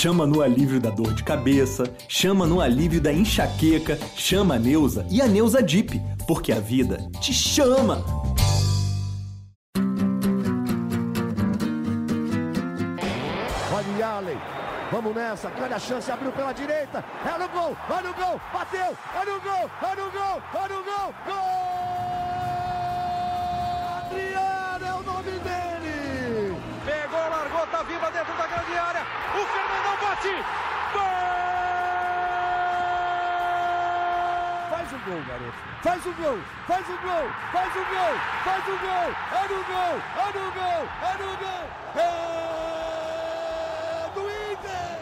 chama no alívio da dor de cabeça, chama no alívio da enxaqueca, chama a Neuza e a Neuza Dip, porque a vida te chama! Olha Allen, vamos nessa, grande a chance, abriu pela direita, é no gol, olha no gol, bateu, olha no gol, olha no gol, olha no gol, gol! Adriano dentro da grande área, o Fernandão bate, gol! Faz o gol, garoto. Faz o gol, faz o gol, faz o gol, faz o gol. É no gol, é no gol, é no gol. É do Inter.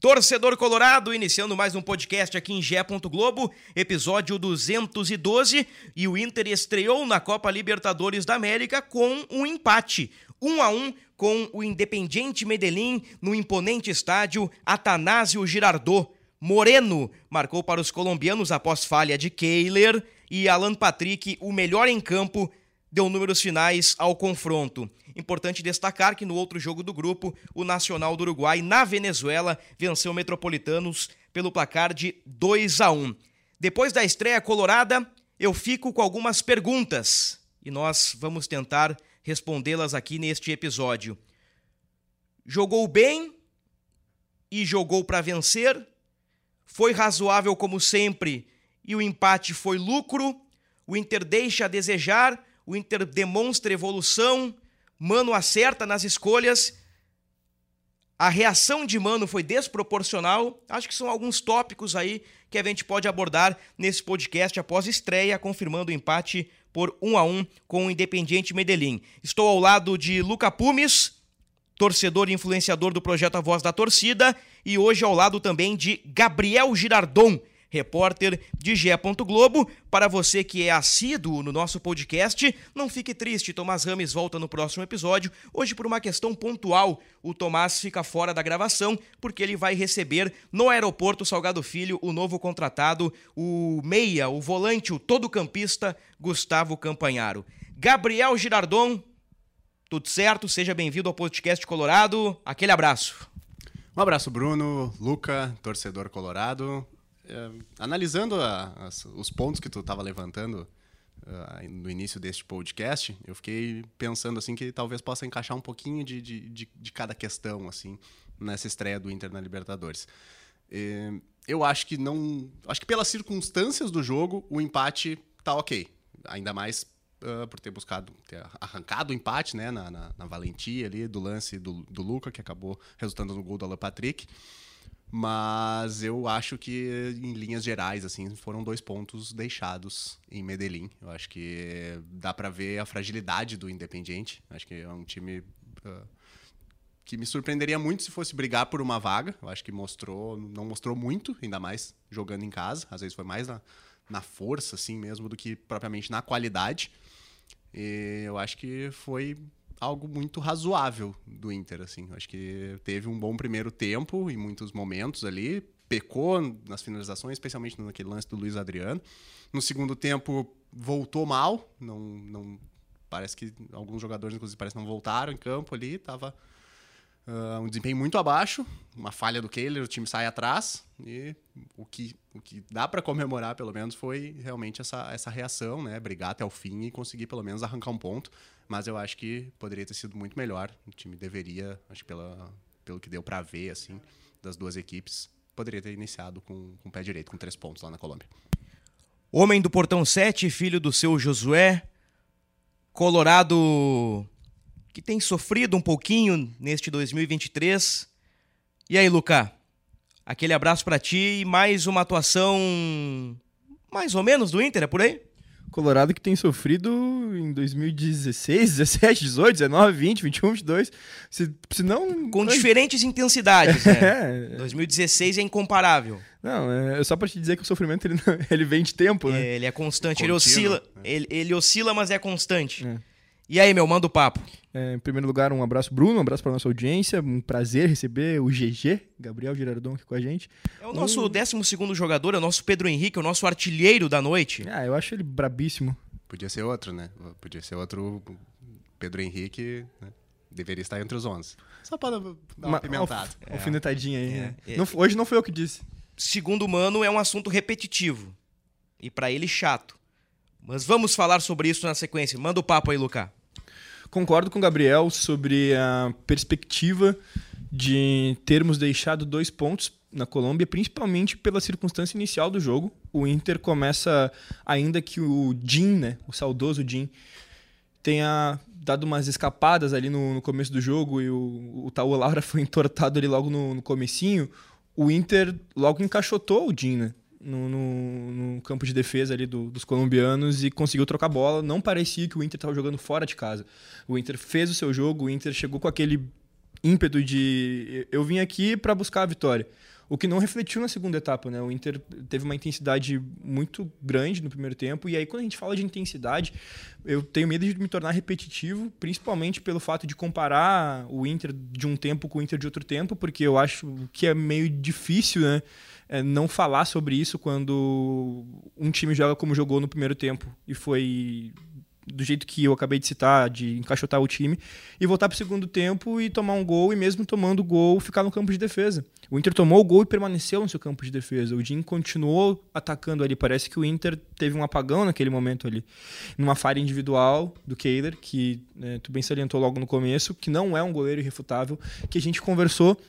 Torcedor Colorado, iniciando mais um podcast aqui em Gé. Globo, episódio 212, e o Inter estreou na Copa Libertadores da América com um empate, 1 a 1 com o Independiente Medellín no imponente estádio Atanásio Girardot. Moreno marcou para os colombianos após falha de Kehler e Alan Patrick, o melhor em campo, deu números finais ao confronto. Importante destacar que no outro jogo do grupo, o Nacional do Uruguai, na Venezuela, venceu Metropolitanos pelo placar de 2 a 1. Depois da estreia colorada, eu fico com algumas perguntas e nós vamos tentar respondê-las aqui neste episódio. Jogou bem e jogou para vencer? Foi razoável como sempre e o empate foi lucro? O Inter deixa a desejar? O Inter demonstra evolução? Mano acerta nas escolhas? A reação de Mano foi desproporcional? Acho que são alguns tópicos aí que a gente pode abordar nesse podcast após estreia, confirmando o empate por 1 a 1 com o Independiente Medellín. Estou ao lado de Luca Pumes, torcedor e influenciador do projeto A Voz da Torcida, e hoje ao lado também de Gabriel Girardon, repórter de Gé. Globo. Para você que é assíduo no nosso podcast, não fique triste, Tomás Rames volta no próximo episódio. Hoje, por uma questão pontual, o Tomás fica fora da gravação, porque ele vai receber no aeroporto Salgado Filho o novo contratado, o meia, o volante, o todo-campista Gustavo Campanharo. Gabriel Girardon, tudo certo? Seja bem-vindo ao podcast Colorado. Aquele abraço. Um abraço, Bruno, Luca, torcedor colorado. É, analisando a, as, os pontos que tu estava levantando uh, no início deste podcast, eu fiquei pensando assim que talvez possa encaixar um pouquinho de, de, de, de cada questão assim nessa estreia do Inter na Libertadores. E, eu acho que não, acho que pelas circunstâncias do jogo o empate tá ok, ainda mais uh, por ter buscado, ter arrancado o empate, né, na, na, na valentia ali do lance do, do Luca que acabou resultando no gol do Alan Patrick. Mas eu acho que, em linhas gerais, assim, foram dois pontos deixados em Medellín. Eu acho que dá para ver a fragilidade do Independiente. Acho que é um time uh, que me surpreenderia muito se fosse brigar por uma vaga. Eu acho que mostrou, não mostrou muito, ainda mais jogando em casa. Às vezes foi mais na, na força, assim mesmo, do que propriamente na qualidade. E eu acho que foi algo muito razoável do Inter, assim. Acho que teve um bom primeiro tempo em muitos momentos ali, pecou nas finalizações, especialmente naquele lance do Luiz Adriano. No segundo tempo voltou mal, não, não parece que alguns jogadores inclusive parece não voltaram em campo ali, tava uh, um desempenho muito abaixo, uma falha do Kehler, o time sai atrás e o que, o que dá para comemorar pelo menos foi realmente essa, essa reação, né, brigar até o fim e conseguir pelo menos arrancar um ponto mas eu acho que poderia ter sido muito melhor. O time deveria, acho que pela, pelo que deu para ver, assim, das duas equipes, poderia ter iniciado com, com o pé direito, com três pontos lá na Colômbia. Homem do Portão 7, filho do seu Josué, Colorado que tem sofrido um pouquinho neste 2023. E aí, Luca? Aquele abraço para ti e mais uma atuação mais ou menos do Inter, é por aí? Colorado que tem sofrido em 2016, 17, 18, 19, 20, 21, 22. Se, se não. Com diferentes intensidades, né? É. 2016 é incomparável. Não, é só pra te dizer que o sofrimento ele, ele vem de tempo, né? É, ele é constante, Contínuo, ele oscila. É. Ele, ele oscila, mas é constante. É. E aí, meu, manda o papo. É, em primeiro lugar, um abraço, Bruno, um abraço para nossa audiência. Um prazer receber o GG, Gabriel Girardon, aqui com a gente. É o nosso um... 12 jogador, é o nosso Pedro Henrique, é o nosso artilheiro da noite. Ah, eu acho ele brabíssimo. Podia ser outro, né? Podia ser outro Pedro Henrique, né? deveria estar entre os 11. Só para dar uma, Uma pimentada. alf- alfinetadinha aí. né? É, é. Não hoje não foi eu que disse. Segundo o Mano, é um assunto repetitivo. E pra ele, chato. Mas vamos falar sobre isso na sequência. Manda o papo aí, Lucas. Concordo com o Gabriel sobre a perspectiva de termos deixado dois pontos na Colômbia, principalmente pela circunstância inicial do jogo. O Inter começa, ainda que o Jim, né, o saudoso Jim, tenha dado umas escapadas ali no, no começo do jogo e o, o Tauan Laura foi entortado ali logo no, no comecinho, o Inter logo encaixotou o Jim, né? No, no- no campo de defesa ali do- dos colombianos e conseguiu trocar bola. Não parecia que o Inter estava jogando fora de casa. O Inter fez o seu jogo, o Inter chegou com aquele ímpeto de eu vim aqui para buscar a vitória. O que não refletiu na segunda etapa, né? O Inter teve uma intensidade muito grande no primeiro tempo e aí quando a gente fala de intensidade, eu tenho medo de me tornar repetitivo, principalmente pelo fato de comparar o Inter de um tempo com o Inter de outro tempo, porque eu acho que é meio difícil, né? é, não falar sobre isso quando um time joga como jogou no primeiro tempo e foi do jeito que eu acabei de citar, de encaixotar o time, e voltar para o segundo tempo e tomar um gol, e mesmo tomando gol, ficar no campo de defesa. O Inter tomou o gol e permaneceu no seu campo de defesa. O Jim continuou atacando ali. Parece que o Inter teve um apagão naquele momento ali. Numa falha individual do Kehler, que né, tu bem salientou logo no começo, que não é um goleiro irrefutável, que a gente conversou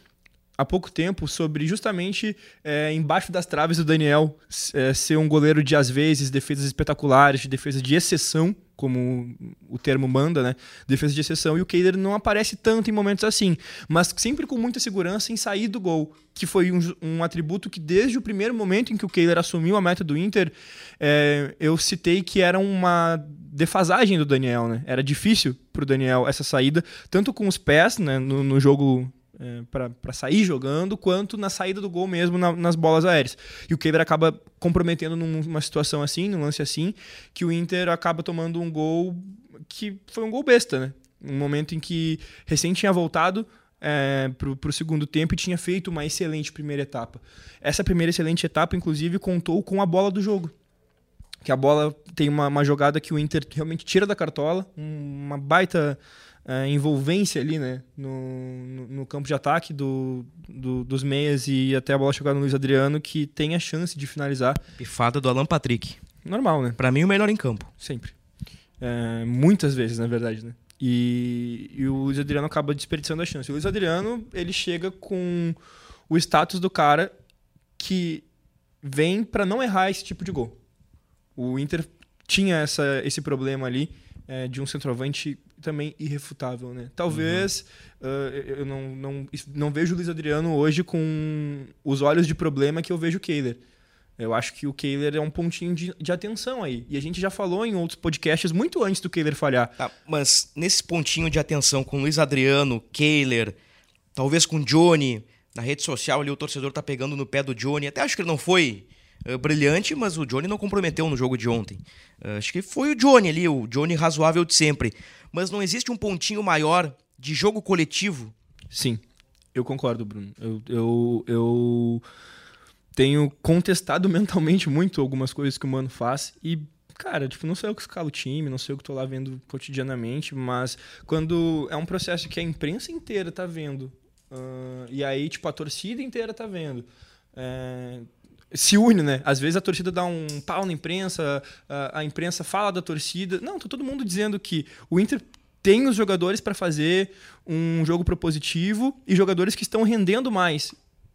há pouco tempo sobre justamente é, embaixo das traves do Daniel é, ser um goleiro de às vezes defesas espetaculares, de defesa de exceção, como o termo manda, né? Defesa de exceção e o Kehler não aparece tanto em momentos assim, mas sempre com muita segurança em sair do gol, que foi um, um atributo que desde o primeiro momento em que o Kehler assumiu a meta do Inter, é, eu citei que era uma defasagem do Daniel, né? Era difícil pro Daniel essa saída, tanto com os pés, né, no, no jogo é, para sair jogando, quanto na saída do gol mesmo na- nas bolas aéreas. E o Kehler acaba comprometendo numa situação assim, num lance assim, que o Inter acaba tomando um gol que foi um gol besta, né? Um momento em que recém tinha voltado é, pro, pro segundo tempo e tinha feito uma excelente primeira etapa. Essa primeira excelente etapa, inclusive, contou com a bola do jogo. Que a bola tem uma, uma jogada que o Inter realmente tira da cartola, um- uma baita é, envolvência ali, né, no, no, no campo de ataque do, do- dos meias e até a bola chegar no Luiz Adriano, que tem a chance de finalizar. Pifada do Alan Patrick. Normal, né? Pra mim, o melhor em campo. Sempre. É, muitas vezes, na verdade, né? E, e o Luiz Adriano acaba desperdiçando a chance. O Luiz Adriano, ele chega com o status do cara que vem para não errar esse tipo de gol. O Inter tinha essa, esse problema ali é, de um centroavante também irrefutável, né? Talvez eh, eu não, não, não vejo o Luiz Adriano hoje com os olhos de problema que eu vejo o Kehler. Eu acho que o Kehler é um pontinho de, de atenção aí. E a gente já falou em outros podcasts muito antes do Kehler falhar. Tá, mas nesse pontinho de atenção com Luiz Adriano, Kehler, talvez com Johnny, na rede social ali o torcedor tá pegando no pé do Johnny. Até acho que ele não foi eh, brilhante, mas o Johnny não comprometeu no jogo de ontem. Eh, acho que foi o Johnny ali, o Johnny razoável de sempre. Mas não existe um pontinho maior de jogo coletivo Sim, eu concordo, Bruno. Eu, eu, eu tenho contestado mentalmente muito algumas coisas que o Mano faz e, cara, tipo, não sou eu que escalo o time, não sou eu que tô lá vendo cotidianamente, mas quando é um processo que a imprensa inteira tá vendo, ah, e aí, tipo, a torcida inteira tá vendo, é, se une, né? Às vezes a torcida dá um pau na imprensa, a, a imprensa fala da torcida. Não, tá todo mundo dizendo que o Inter tem os jogadores para fazer um jogo propositivo e jogadores que estão rendendo mais.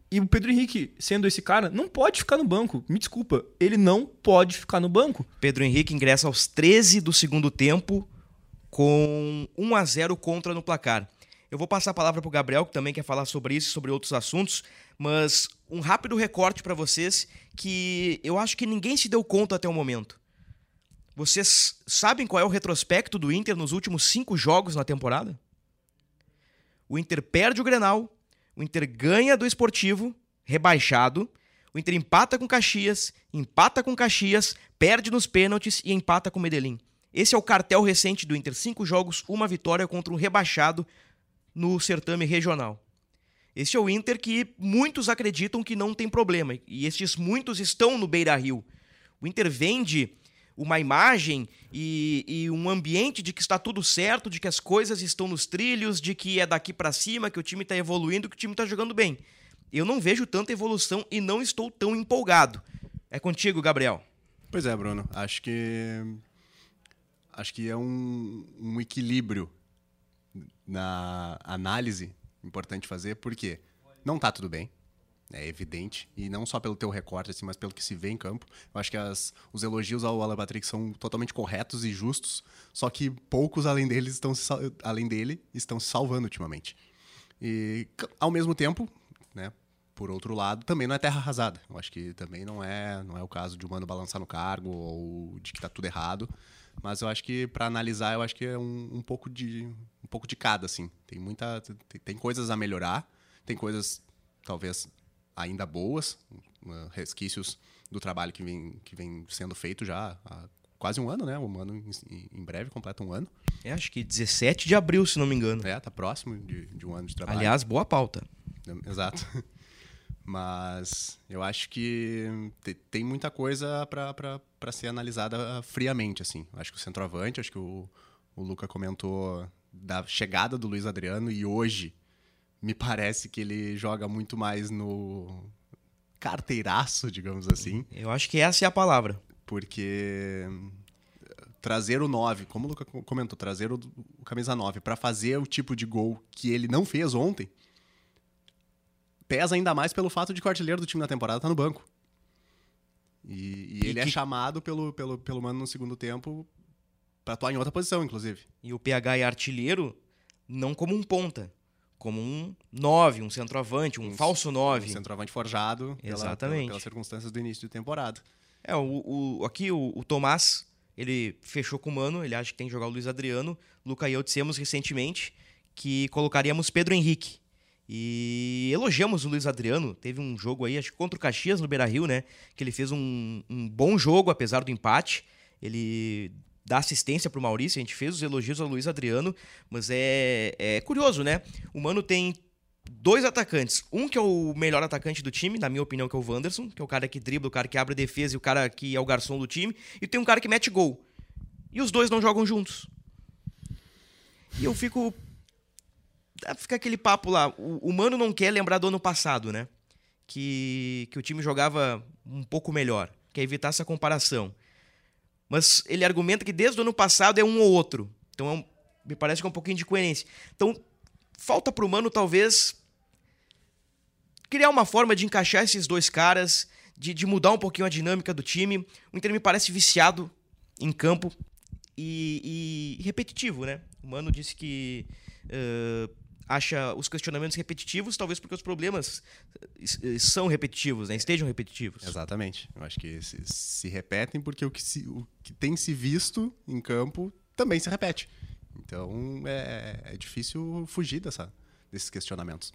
E o Pedro Henrique, sendo esse cara, não pode ficar no banco. Me desculpa, ele não pode ficar no banco. Pedro Henrique ingressa aos 13 do segundo tempo com 1 a 0 contra no placar. Eu vou passar a palavra para o Gabriel, que também quer falar sobre isso e sobre outros assuntos, mas um rápido recorte para vocês que eu acho que ninguém se deu conta até o momento. Vocês sabem qual é o retrospecto do Inter nos últimos cinco jogos na temporada? O Inter perde o Grenal, o Inter ganha do Esportivo, rebaixado, o Inter empata com Caxias, empata com Caxias, perde nos pênaltis e empata com Medellín. Esse é o cartel recente do Inter. Cinco jogos, uma vitória contra um rebaixado no certame regional. Esse é o Inter que muitos acreditam que não tem problema. E estes muitos estão no Beira Rio. O Inter vende uma imagem e, e, um ambiente de que está tudo certo, de que as coisas estão nos trilhos, de que é daqui para cima, que o time está evoluindo, que o time está jogando bem. Eu não vejo tanta evolução e não estou tão empolgado. É contigo, Gabriel. Pois é, Bruno. Acho que acho que é um, um equilíbrio na análise importante fazer, porque não está tudo bem é evidente, e não só pelo teu recorte, assim, mas pelo que se vê em campo. Eu acho que as, os elogios ao Alan Patrick são totalmente corretos e justos, só que poucos além, deles estão além dele estão se salvando ultimamente. E, ao mesmo tempo, né, por outro lado, também não é terra arrasada. Eu acho que também não é, não é o caso de o Mano balançar no cargo ou de que está tudo errado. Mas eu acho que, para analisar, eu acho que é um, um, pouco de, um pouco de cada, assim. Tem, muita, tem, tem coisas a melhorar, tem coisas, talvez, ainda boas, resquícios do trabalho que vem, que vem sendo feito já há quase um ano, né? Um ano em, em breve completa um ano. É, acho que 17 de abril, se não me engano. É, tá próximo de, de um ano de trabalho. Aliás, boa pauta. Exato. Mas eu acho que tem muita coisa para ser analisada friamente, assim. Acho que o centroavante, acho que o, o Luca comentou da chegada do Luiz Adriano e hoje me parece que ele joga muito mais no carteiraço, digamos assim. Eu acho que essa é a palavra. Porque trazer o 9, como o Luca comentou, trazer o, o camisa 9 para fazer o tipo de gol que ele não fez ontem, pesa ainda mais pelo fato de que o artilheiro do time na temporada tá no banco. E, e ele é que... é chamado pelo, pelo, pelo mano no segundo tempo para atuar em outra posição, inclusive. E o PH é artilheiro não como um ponta, como um 9, um centroavante, um, um falso 9. Um centroavante forjado Exatamente. Pela, pela, pelas circunstâncias do início de temporada. É, o, o aqui o, o, Tomás, ele fechou com o Mano, ele acha que tem que jogar o Luiz Adriano. Luca e eu dissemos recentemente que colocaríamos Pedro Henrique. E elogiamos o Luiz Adriano. Teve um jogo aí, acho que contra o Caxias no Beira Rio, né? Que ele fez um, um bom jogo, apesar do empate. Ele dar assistência para o Maurício, a gente fez os elogios ao Luiz Adriano, mas é, é curioso, né? O Mano tem dois atacantes. Um que é o melhor atacante do time, na minha opinião, que é o Wanderson, que é o cara que dribla, o cara que abre defesa e o cara que é o garçom do time. E tem um cara que mete gol. E os dois não jogam juntos. E eu fico. Fica aquele papo lá. O, o Mano não quer lembrar do ano passado, né? Que, que o time jogava um pouco melhor. Quer evitar essa comparação. Mas ele argumenta que desde o ano passado é um ou outro. Então é um, me parece que é um pouquinho de coerência. Então falta para o Mano talvez criar uma forma de encaixar esses dois caras, de, de, mudar um pouquinho a dinâmica do time. O Inter me parece viciado em campo e, e repetitivo, né? O Mano disse que uh, acha os questionamentos repetitivos, talvez porque os problemas eh, são repetitivos, né? estejam repetitivos. Exatamente. Eu acho que se, se repetem porque o que, se, o que tem se visto em campo também se repete. Então é, é difícil fugir dessa, desses questionamentos.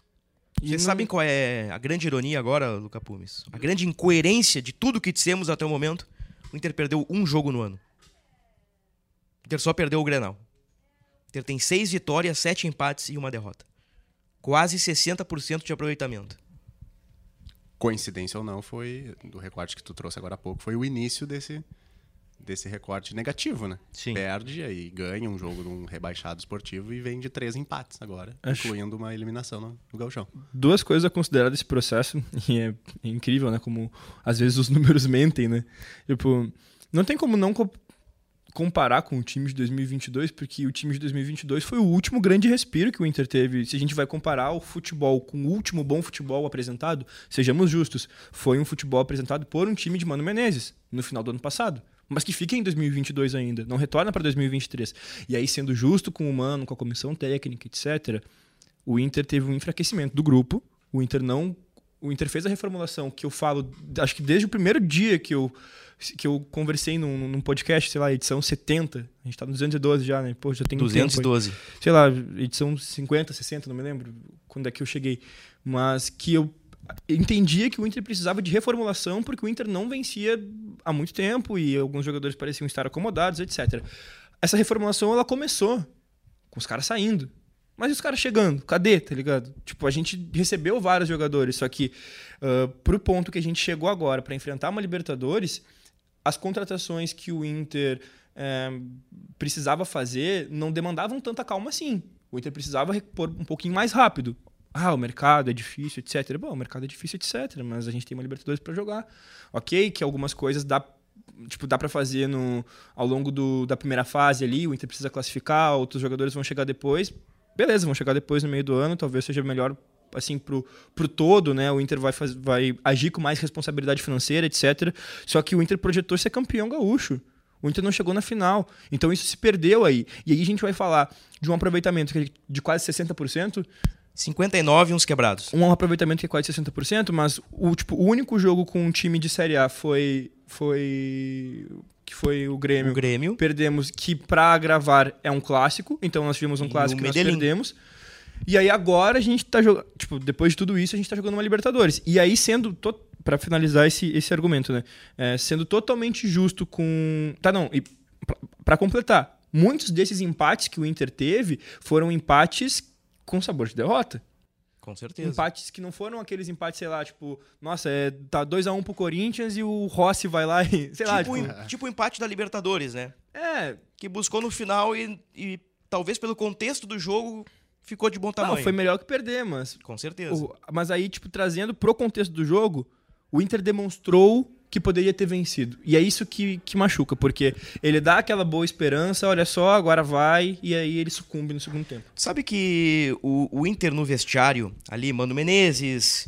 E Vocês não... sabem qual é a grande ironia agora, Luca Pumes? A grande incoerência de tudo que dissemos até o momento? O Inter perdeu um jogo no ano. O Inter só perdeu o Grenal. Inter tem seis vitórias, sete empates e uma derrota. Quase 60% de aproveitamento. Coincidência ou não, foi do recorte que tu trouxe agora há pouco, foi o início desse, desse recorte negativo, né? Sim. Perde aí ganha um jogo num rebaixado esportivo e vem de três empates agora, Acho... incluindo uma eliminação no, no Gauchão. Duas coisas a considerar desse processo, e é, é incrível, né? Como às vezes os números mentem, né? Tipo, não tem como não comparar com o time de 2022, porque o time de 2022 foi o último grande respiro que o Inter teve. Se a gente vai comparar o futebol com o último bom futebol apresentado, sejamos justos, foi um futebol apresentado por um time de Mano Menezes no final do ano passado. Mas que fica em 2022 ainda, não retorna para 2023. E aí, sendo justo com o Mano, com a comissão técnica, etc., o Inter teve um enfraquecimento do grupo. O Inter não. O Inter fez a reformulação que eu falo, acho que desde o primeiro dia que eu que eu conversei num, num, podcast, sei lá, edição 70. A gente tá no 212 já, né? Pô, já tem 212. Um tempo sei lá, edição 50, 60, não me lembro quando é que eu cheguei. Mas que eu entendia que o Inter precisava de reformulação porque o Inter não vencia há muito tempo e alguns jogadores pareciam estar acomodados, etc. Essa reformulação ela começou com os caras saindo. Mas e os caras chegando? Cadê, tá ligado? Tipo, a gente recebeu vários jogadores, só que uh, pro ponto que a gente chegou agora para enfrentar uma Libertadores, as contratações que o Inter é, precisava fazer não demandavam tanta calma assim. O Inter precisava repor um pouquinho mais rápido. Ah, o mercado é difícil, etc. Bom, o mercado é difícil, etc. Mas a gente tem uma Libertadores para jogar. Ok, que algumas coisas dá tipo, dá para fazer no, ao longo do, da primeira fase ali, o Inter precisa classificar, outros jogadores vão chegar depois. Beleza, vão chegar depois no meio do ano, talvez seja melhor assim pro, pro todo, né? O Inter vai, faz, vai agir com mais responsabilidade financeira, etc. Só que o Inter projetou ser campeão gaúcho. O Inter não chegou na final. Então isso se perdeu aí. E aí a gente vai falar de um aproveitamento de quase 60%. 59 uns quebrados. Um aproveitamento que é quase 60%, mas o, tipo, o único jogo com um time de Série A foi foi que foi o Grêmio. O Grêmio. Perdemos, que para gravar é um clássico, então nós tivemos um e clássico que nós perdemos. E aí agora a gente tá jogando, tipo, depois de tudo isso a gente tá jogando uma Libertadores. E aí sendo to... para finalizar esse, esse argumento, né? É, sendo totalmente justo com, tá não, e para completar, muitos desses empates que o Inter teve foram empates com sabor de derrota. Com certeza. Empates que não foram aqueles empates, sei lá, tipo, nossa, é, tá 2x1 um pro Corinthians e o Rossi vai lá e. Sei tipo, lá, tipo... tipo o empate da Libertadores, né? É. Que buscou no final e, e talvez pelo contexto do jogo ficou de bom tamanho. Não, foi melhor que perder, mas. Com certeza. O, mas aí, tipo, trazendo pro contexto do jogo, o Inter demonstrou que poderia ter vencido. E é isso que, que machuca, porque ele dá aquela boa esperança, olha só, agora vai, e aí ele sucumbe no segundo tempo. Sabe que o, o Inter no vestiário, ali, Mano Menezes,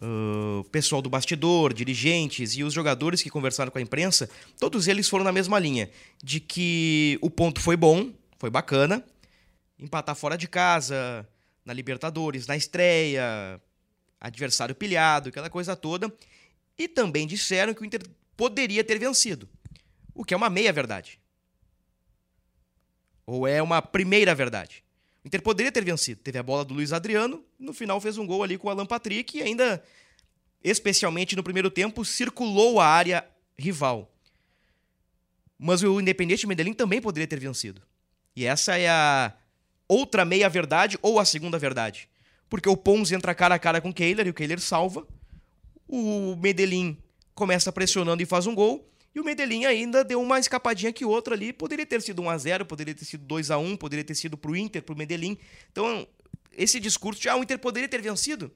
o uh, pessoal do bastidor, dirigentes e os jogadores que conversaram com a imprensa, todos eles foram na mesma linha, de que o ponto foi bom, foi bacana, empatar fora de casa, na Libertadores, na estreia, adversário pilhado, aquela coisa toda, e também disseram que o Inter poderia ter vencido, o que é uma meia verdade. Ou é uma primeira verdade. O Inter poderia ter vencido. Teve a bola do Luiz Adriano, no final fez um gol ali com o Alan Patrick e ainda, especialmente no primeiro tempo, circulou a área rival. Mas o Independente Medellín também poderia ter vencido. E essa é a outra meia verdade ou a segunda verdade. Porque o Pons entra cara a cara com o Kehler e o Kehler salva. O Medellín começa pressionando e faz um gol. E o Medellín ainda deu uma escapadinha que outra ali. Poderia ter sido 1 a 0 poderia ter sido 2 a 1 poderia ter sido pro Inter, pro Medellín. Então, esse discurso de ah, o Inter poderia ter vencido,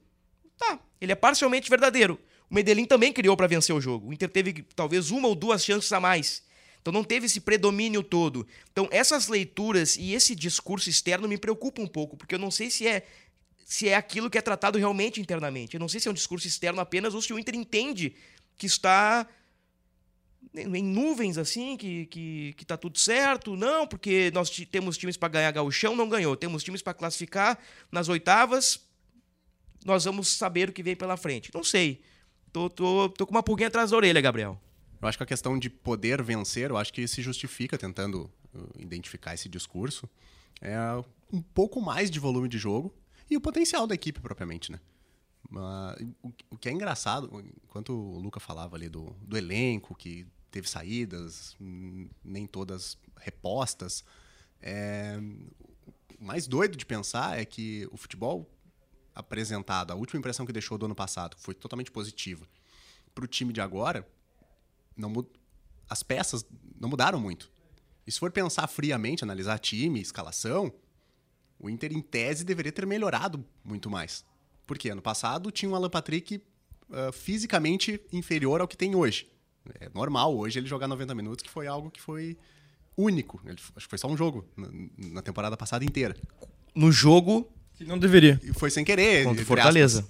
tá, ele é parcialmente verdadeiro. O Medellín também criou para vencer o jogo. O Inter teve talvez uma ou duas chances a mais. Então não teve esse predomínio todo. Então essas leituras e esse discurso externo me preocupam um pouco, porque eu não sei se é se é aquilo que é tratado realmente internamente. Eu não sei se é um discurso externo apenas ou se o Inter entende que está em nuvens assim, que, que, que tá tudo certo. Não, porque nós temos times para ganhar gauchão, não ganhou. Temos times para classificar nas oitavas, nós vamos saber o que vem pela frente. Não sei. Tô, tô, tô com uma pulguinha atrás da orelha, Gabriel. Eu acho que a questão de poder vencer, eu acho que se justifica tentando uh, identificar esse discurso. É um pouco mais de volume de jogo, e o potencial da equipe propriamente, né? o, que é engraçado, enquanto o Luca falava ali do, do elenco, que teve saídas, hum, nem todas repostas, é, o mais doido de pensar é que o futebol apresentado, a última impressão que deixou do ano passado, foi totalmente positiva. Para o time de agora, não, as peças não mudaram muito. E se for pensar friamente, analisar time, escalação, o Inter, em tese, deveria ter melhorado muito mais. Porque ano passado tinha um Alan Patrick uh, fisicamente inferior ao que tem hoje. É normal hoje ele jogar 90 minutos, que foi algo que foi único. Ele, acho que foi só um jogo na, na temporada passada inteira. No jogo. Que não deveria. E foi sem querer. Contra Fortaleza.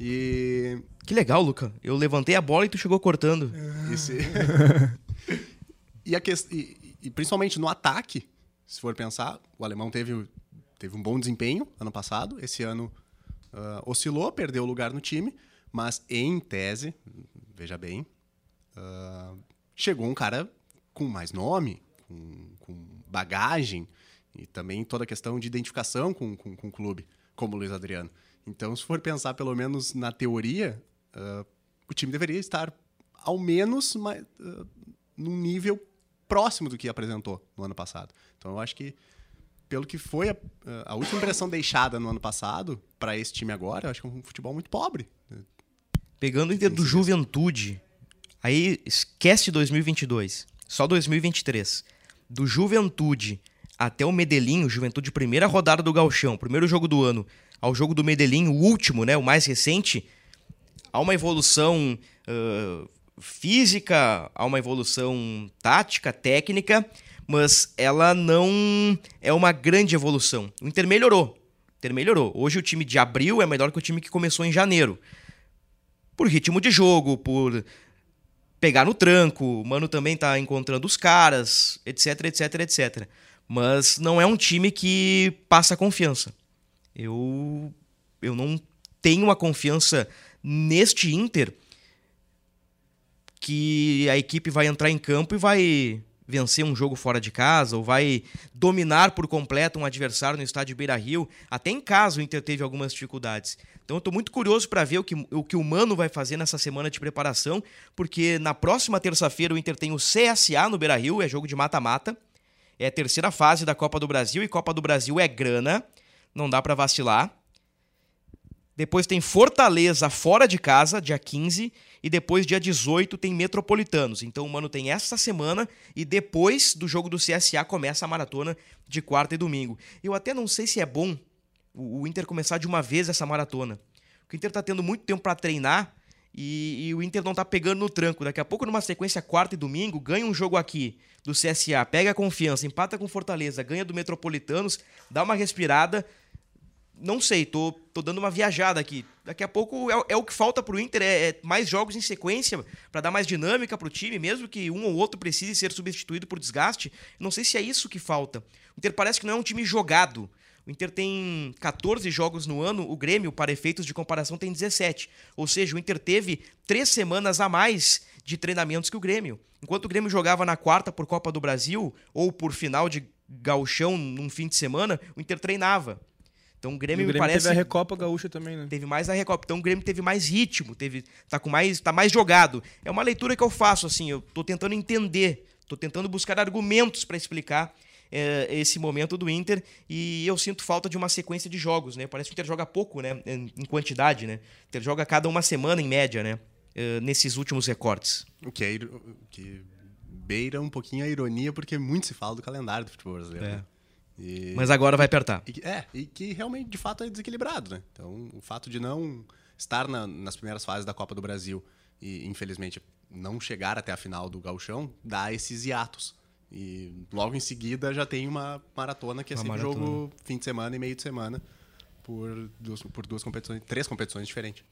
E. Que legal, Luca. Eu levantei a bola e tu chegou cortando. Esse... e, que... e, e principalmente no ataque, se for pensar, o alemão teve teve um bom desempenho ano passado. Esse ano uh, oscilou, perdeu lugar no time, mas em tese, veja bem, uh, chegou um cara com mais nome, com, com, bagagem e também toda a questão de identificação com, com, com, o clube, como o Luiz Adriano. Então, se for pensar pelo menos na teoria, uh, o time deveria estar ao menos mais, num nível próximo do que apresentou no ano passado. Então, eu acho que pelo que foi a, a última impressão deixada no ano passado para esse time agora, eu acho que é um futebol muito pobre. Pegando o Inter do Juventude, Aí esquece 2022, só 2023. Do Juventude até o Medellín, o Juventude primeira rodada do Galchão, primeiro jogo do ano, ao jogo do Medellín, o último, né, o mais recente, há uma evolução uh, física, há uma evolução tática, técnica, mas ela não é uma grande evolução. O Inter melhorou. O Inter melhorou. Hoje o time de abril é melhor que o time que começou em janeiro. Por ritmo de jogo, por pegar no tranco, o Mano também tá encontrando os caras, etc, etc, etc. Mas não é um time que passa confiança. Eu eu não tenho a confiança neste Inter que a equipe vai entrar em campo e vai vencer um jogo fora de casa ou vai dominar por completo um adversário no estádio Beira-Rio. Até em casa o Inter teve algumas dificuldades. Então eu estou muito curioso para ver o que, o que o Mano vai fazer nessa semana de preparação, porque na próxima terça-feira o Inter tem o CSA no Beira-Rio, é jogo de mata-mata. É a terceira fase da Copa do Brasil e Copa do Brasil é grana, não dá para vacilar. Depois tem Fortaleza fora de casa, dia 15, e depois, dia 18, tem Metropolitanos. Então o Mano tem essa semana e depois do jogo do CSA começa a maratona de quarta e domingo. Eu até não sei se é bom o, Inter começar de uma vez essa maratona. O Inter tá tendo muito tempo para treinar e, e, o Inter não tá pegando no tranco. Daqui a pouco, numa sequência quarta e domingo, ganha um jogo aqui do CSA, pega a confiança, empata com Fortaleza, ganha do Metropolitanos, dá uma respirada, não sei, tô, tô dando uma viajada aqui. Daqui a pouco é, é o que falta pro Inter, é, é mais jogos em sequência para dar mais dinâmica pro time, mesmo que um ou outro precise ser substituído por desgaste. Não sei se é isso que falta. O Inter parece que não é um time jogado. O Inter tem 14 jogos no ano, o Grêmio, para efeitos de comparação, tem 17. Ou seja, o Inter teve três semanas a mais de treinamentos que o Grêmio. Enquanto o Grêmio jogava na quarta por Copa do Brasil ou por final de gauchão num fim de semana, o Inter treinava. Então o Grêmio, o Grêmio me parece. Teve a Recopa Gaúcha também, né? Teve mais a Recopa. Então o Grêmio teve mais ritmo, teve, tá com mais, tá mais jogado. É uma leitura que eu faço assim. Eu tô tentando entender, tô tentando buscar argumentos para explicar é, esse momento do Inter e eu sinto falta de uma sequência de jogos, né? Parece que o Inter joga pouco, né? Em quantidade, né? O Inter joga cada uma semana em média, né? É, nesses últimos recortes. O que, é, que beira um pouquinho a ironia, porque muito se fala do calendário do futebol brasileiro. É. Né? E... Mas agora vai apertar. E, é, e que realmente, de fato, é desequilibrado, né? Então, o fato de não estar na, nas primeiras fases da Copa do Brasil e, infelizmente, não chegar até a final do gauchão, dá esses hiatos. E logo em seguida já tem uma maratona que é uma sempre maratona. jogo fim de semana e meio de semana por duas, por duas competições, três competições diferentes.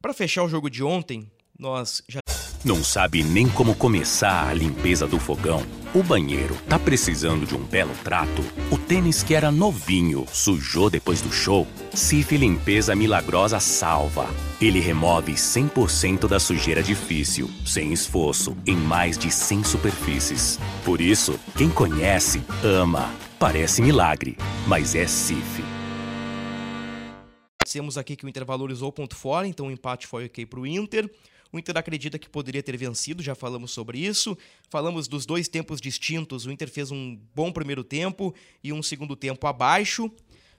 Para fechar o jogo de ontem, nós já não sabe nem como começar a limpeza do fogão? O banheiro tá precisando de um belo trato? O tênis que era novinho sujou depois do show? Cif Limpeza Milagrosa salva. Ele remove 100% da sujeira difícil, sem esforço, em mais de 100 superfícies. Por isso, quem conhece, ama. Parece milagre, mas é Cif. Temos aqui que o Inter valorizou o ponto fora, então o empate foi ok para o Inter. O Inter acredita que poderia ter vencido, já falamos sobre isso. Falamos dos dois tempos distintos. O Inter fez um bom primeiro tempo e um segundo tempo abaixo.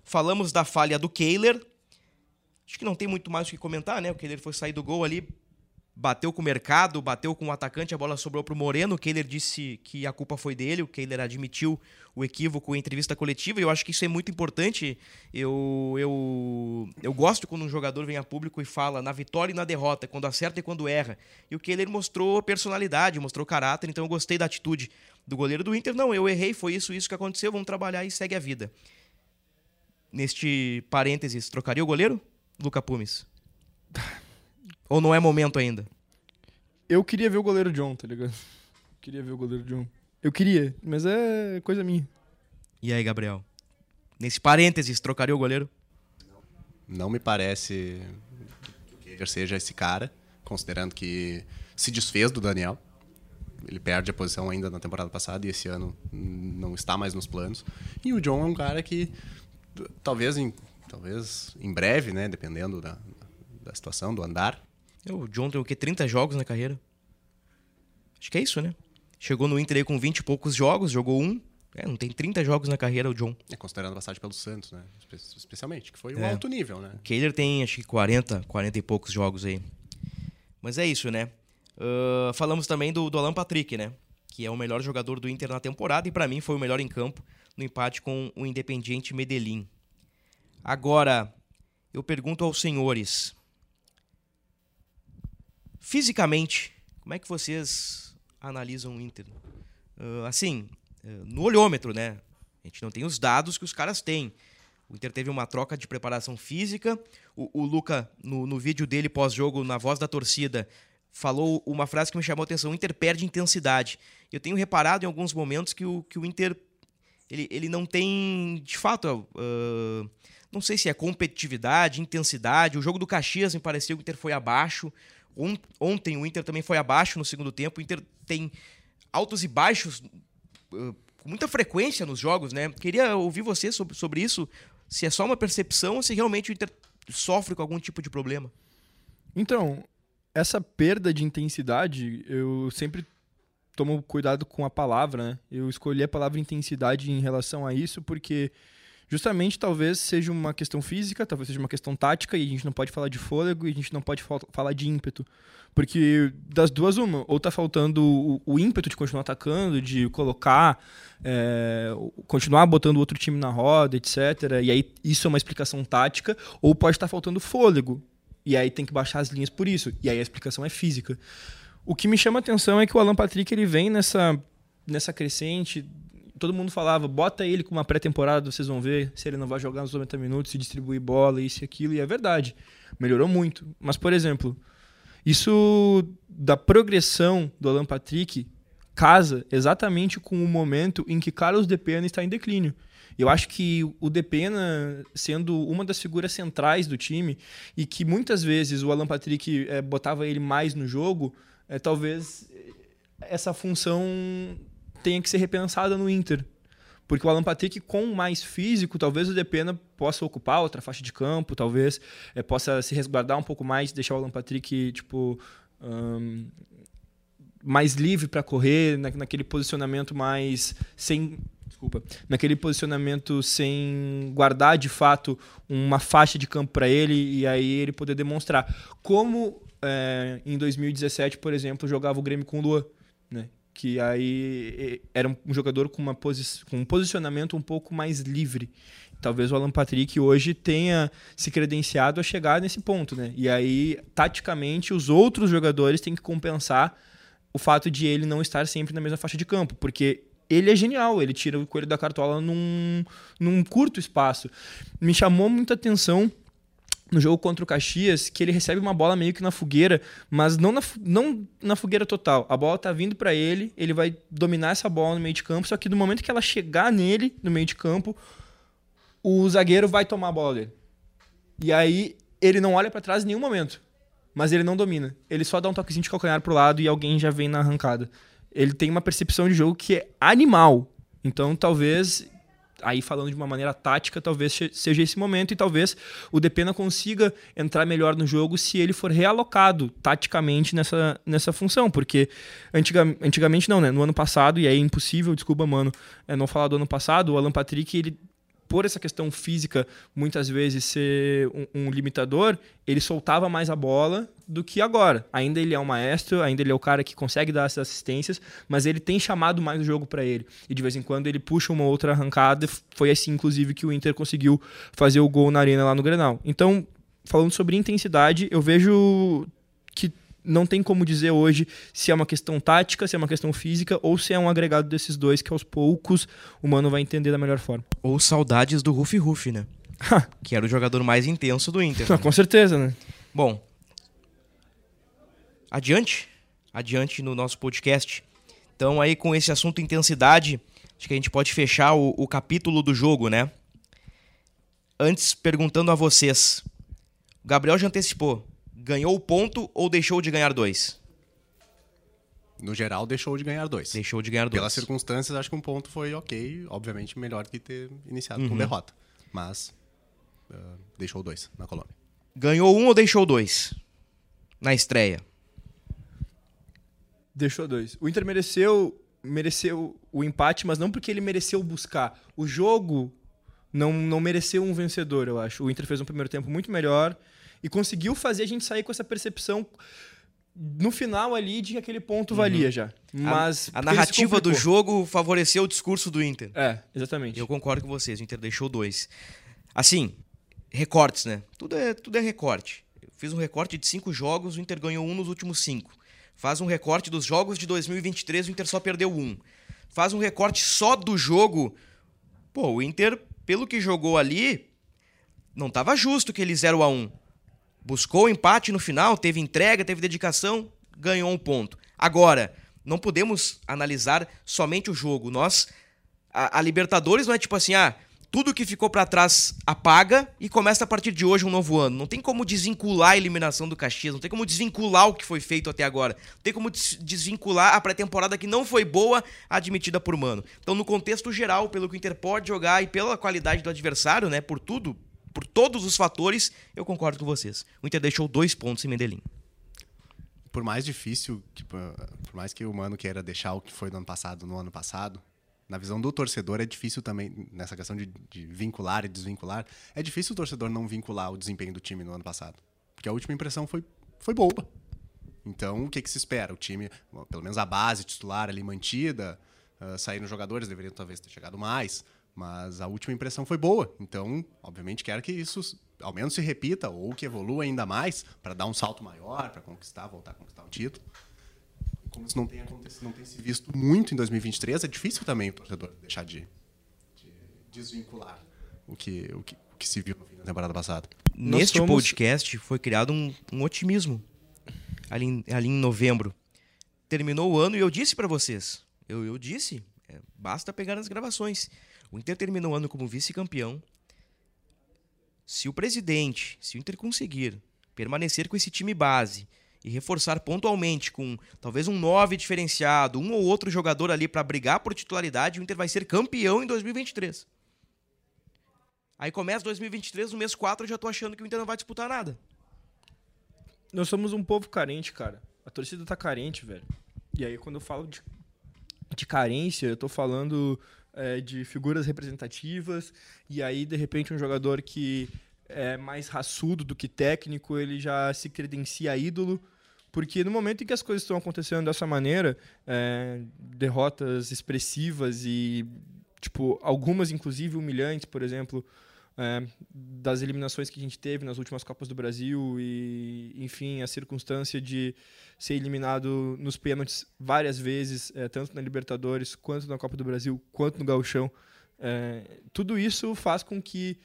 Falamos da falha do Kehler. Acho que não tem muito mais o que comentar, né? O Kehler foi sair do gol ali, bateu com o mercado, bateu com o atacante, a bola sobrou para o Moreno. O Kehler disse que a culpa foi dele, o Kehler admitiu o equívoco em entrevista coletiva, e eu acho que isso é muito importante. Eu, eu, eu gosto quando um jogador vem a público e fala na vitória e na derrota, quando acerta e quando erra. E o Kehler mostrou personalidade, mostrou caráter, então eu gostei da atitude do goleiro do Inter. Não, eu errei, foi isso, isso que aconteceu, vamos trabalhar e segue a vida. Neste parênteses, trocaria o goleiro? Luca Pumes. Ou não é momento ainda? Eu queria ver o goleiro John, tá ligado? Queria ver o goleiro John. Eu queria, mas é coisa minha. E aí, Gabriel? Nesse parênteses, trocaria o goleiro? Não me parece que seja esse cara, considerando que se desfez do Daniel. Ele perde a posição ainda na temporada passada e esse ano não está mais nos planos. E o John é um cara que talvez em, talvez em breve, né, dependendo da, da situação, do andar, o John tem o quê? 30 jogos na carreira? Acho que é isso, né? Chegou no Inter aí com 20 e poucos jogos, jogou um. É, não tem 30 jogos na carreira o John. É, considerando a passagem pelo Santos, né? Especialmente, que foi um é. alto nível, né? O Kehler tem, acho que 40, 40 e poucos jogos aí. Mas é isso, né? Uh, falamos também do, do Alan Patrick, né? Que é o melhor jogador do Inter na temporada e para mim foi o melhor em campo no empate com o Independiente Medellín. Agora, eu pergunto aos senhores: fisicamente, como é que vocês analisam o Inter? Uh, assim, uh, no olhômetro, né? A gente não tem os dados que os caras têm. O Inter teve uma troca de preparação física. O, o Luca, no, no vídeo dele pós-jogo, na voz da torcida, falou uma frase que me chamou a atenção: o Inter perde intensidade. Eu tenho reparado em alguns momentos que o, que o Inter ele, ele não tem, de fato, uh, não sei se é competitividade, intensidade. O jogo do Caxias me pareceu que o Inter foi abaixo. Ontem o Inter também foi abaixo no segundo tempo. O Inter tem altos e baixos uh, com muita frequência nos jogos, né? Queria ouvir você sobre, sobre isso se é só uma percepção ou se realmente o Inter sofre com algum tipo de problema. Então, essa perda de intensidade, eu sempre tomo cuidado com a palavra, né? Eu escolhi a palavra intensidade em relação a isso porque justamente talvez seja uma questão física, talvez seja uma questão tática, e a gente não pode falar de fôlego e a gente não pode falar de ímpeto. Porque das duas, uma, ou tá faltando o, o ímpeto de continuar atacando, de colocar, é, continuar botando outro time na roda, etc. E aí isso é uma explicação tática, ou pode estar tá faltando fôlego. E aí tem que baixar as linhas por isso. E aí a explicação é física. O que me chama a atenção é que o Alan Patrick ele vem nessa, nessa crescente todo mundo falava, bota ele com uma pré-temporada, vocês vão ver se ele não vai jogar nos 90 minutos, se distribuir bola, isso e aquilo, e é verdade. Melhorou muito. Mas, por exemplo, isso da progressão do Alan Patrick casa exatamente com o momento em que Carlos Depena está em declínio. Eu acho que o Depena, sendo uma das figuras centrais do time, e que muitas vezes o Alan Patrick é, botava ele mais no jogo, é, talvez essa função tenha que ser repensada no Inter. Porque o Alan Patrick, com mais físico, talvez o Depena possa ocupar outra faixa de campo, talvez é, possa se resguardar um pouco mais, deixar o Alan Patrick, tipo, um, mais livre para correr, na, naquele posicionamento mais sem. Desculpa. Naquele posicionamento sem guardar de fato uma faixa de campo para ele e aí ele poder demonstrar. Como é, em 2017, por exemplo, jogava o Grêmio com o Luan. Né? Que aí era um jogador com, uma posi com um posicionamento um pouco mais livre. Talvez o Alan Patrick hoje tenha se credenciado a chegar nesse ponto, né? E aí, taticamente, os outros jogadores têm que compensar o fato de ele não estar sempre na mesma faixa de campo, porque ele é genial, ele tira o coelho da cartola num, num curto espaço. Me chamou muita atenção no jogo contra o Caxias que ele recebe uma bola meio que na fogueira, mas não na, não na fogueira total. A bola tá vindo para ele, ele vai dominar essa bola no meio de campo, só que no momento que ela chegar nele, no meio de campo, o zagueiro vai tomar a bola dele. E aí ele não olha para trás em nenhum momento, mas ele não domina. Ele só dá um toquezinho de calcanhar pro lado e alguém já vem na arrancada. Ele tem uma percepção de jogo que é animal. Então talvez aí falando de uma maneira tática, talvez seja esse momento e talvez o Depena consiga entrar melhor no jogo se ele for realocado taticamente nessa, nessa função, porque antiga, antigamente não, né? No ano passado, e é impossível, desculpa, mano, é não falar do ano passado, o Alan Patrick, ele por essa questão física muitas vezes ser um, um, limitador, ele soltava mais a bola do que agora. Ainda ele é um maestro, ainda ele é o cara que consegue dar essas assistências, mas ele tem chamado mais o jogo para ele. E de vez em quando ele puxa uma outra arrancada. Foi assim, inclusive, que o Inter conseguiu fazer o gol na arena lá no Grenal. Então, falando sobre intensidade, eu vejo não tem como dizer hoje se é uma questão tática, se é uma questão física ou se é um agregado desses dois que aos poucos o mano vai entender da melhor forma. Ou saudades do Rufi Rufi, né? que era o jogador mais intenso do Inter. Com certeza, né? Bom, adiante, adiante no nosso podcast. Então aí com esse assunto intensidade, acho que a gente pode fechar o, o capítulo do jogo, né? Antes, perguntando a vocês, o Gabriel já antecipou, ganhou o ponto ou deixou de ganhar dois? No geral, deixou de ganhar dois. Deixou de ganhar dois. Pelas circunstâncias, acho que um ponto foi ok. Obviamente, melhor que ter iniciado uhum. com derrota. Mas uh, deixou dois na Colômbia. Ganhou um ou deixou dois? Na estreia. Deixou dois. O Inter mereceu, mereceu o empate, mas não porque ele mereceu buscar. O jogo não, não mereceu um vencedor, eu acho. O Inter fez um primeiro tempo muito melhor e conseguiu fazer a gente sair com essa percepção no final ali de que aquele ponto valia já. Mas a, a ele narrativa do jogo favoreceu o discurso do Inter. É, exatamente. Eu concordo com vocês, o Inter deixou dois. Assim, recortes, né? Tudo é, tudo é recorte. Eu fiz um recorte de cinco jogos, o Inter ganhou um nos últimos cinco. Faz um recorte dos jogos de 2023, o Inter só perdeu um. Faz um recorte só do jogo. Pô, o Inter, pelo que jogou ali, não tava justo aquele 0 a 1 Buscou o empate no final, teve entrega, teve dedicação, ganhou um ponto. Agora, não podemos analisar somente o jogo. Nós. A, a Libertadores não é tipo assim, ah, tudo que ficou pra trás apaga e começa a partir de hoje um novo ano. Não tem como desvincular a eliminação do Caxias, não tem como desvincular o que foi feito até agora. Não tem como des- desvincular a pré-temporada que não foi boa, admitida por Mano. Então, no contexto geral, pelo que o Inter pode jogar e pela qualidade do adversário, né, por tudo, por todos os fatores, eu concordo com vocês. O Inter deixou dois pontos em Medellín. Por mais difícil, por mais que o Mano queira deixar o que foi no ano passado no ano passado, na visão do torcedor é difícil também, nessa questão de, de vincular e desvincular, é difícil o torcedor não vincular o desempenho do time no ano passado. Porque a última impressão foi, foi boa. Então, o que, que se espera? O time, pelo menos a base titular ali mantida, uh, saíram jogadores, deveriam talvez ter chegado mais, mas a última impressão foi boa. Então, obviamente, quero que isso ao menos se repita ou que evolua ainda mais para dar um salto maior, para conquistar, voltar a conquistar o título. Como isso não tem acontecido, não tem se visto muito em 2023, é difícil também o torcedor deixar de, de desvincular o que, o, que, o que se viu da temporada passada. Neste somos- podcast foi criado um, um otimismo ali, em- ali em novembro. Terminou o ano e eu disse pra vocês, eu, eu disse, é, basta pegar as gravações. O Inter terminou o ano como vice-campeão. Se o presidente, se o Inter conseguir permanecer com esse time base e reforçar pontualmente com talvez um 9 diferenciado, um ou outro jogador ali pra brigar por titularidade, o Inter vai ser campeão em 2023. Aí começa 2023, no mês 4 eu já tô achando que o Inter não vai disputar nada. Nós somos um povo carente, cara. A torcida tá carente, velho. E aí, quando eu falo de, de carência, eu tô falando é, de figuras representativas. E aí, de repente, um jogador que é mais raçudo do que técnico, ele já se credencia ídolo. Porque no momento em que as coisas estão acontecendo dessa maneira, é, derrotas expressivas e, tipo, algumas inclusive humilhantes, por exemplo, é, das eliminações que a gente teve nas últimas Copas do Brasil e, enfim, a circunstância de ser eliminado nos pênaltis várias vezes, é, tanto na Libertadores, quanto na Copa do Brasil, quanto no Gauchão. É, tudo isso faz com que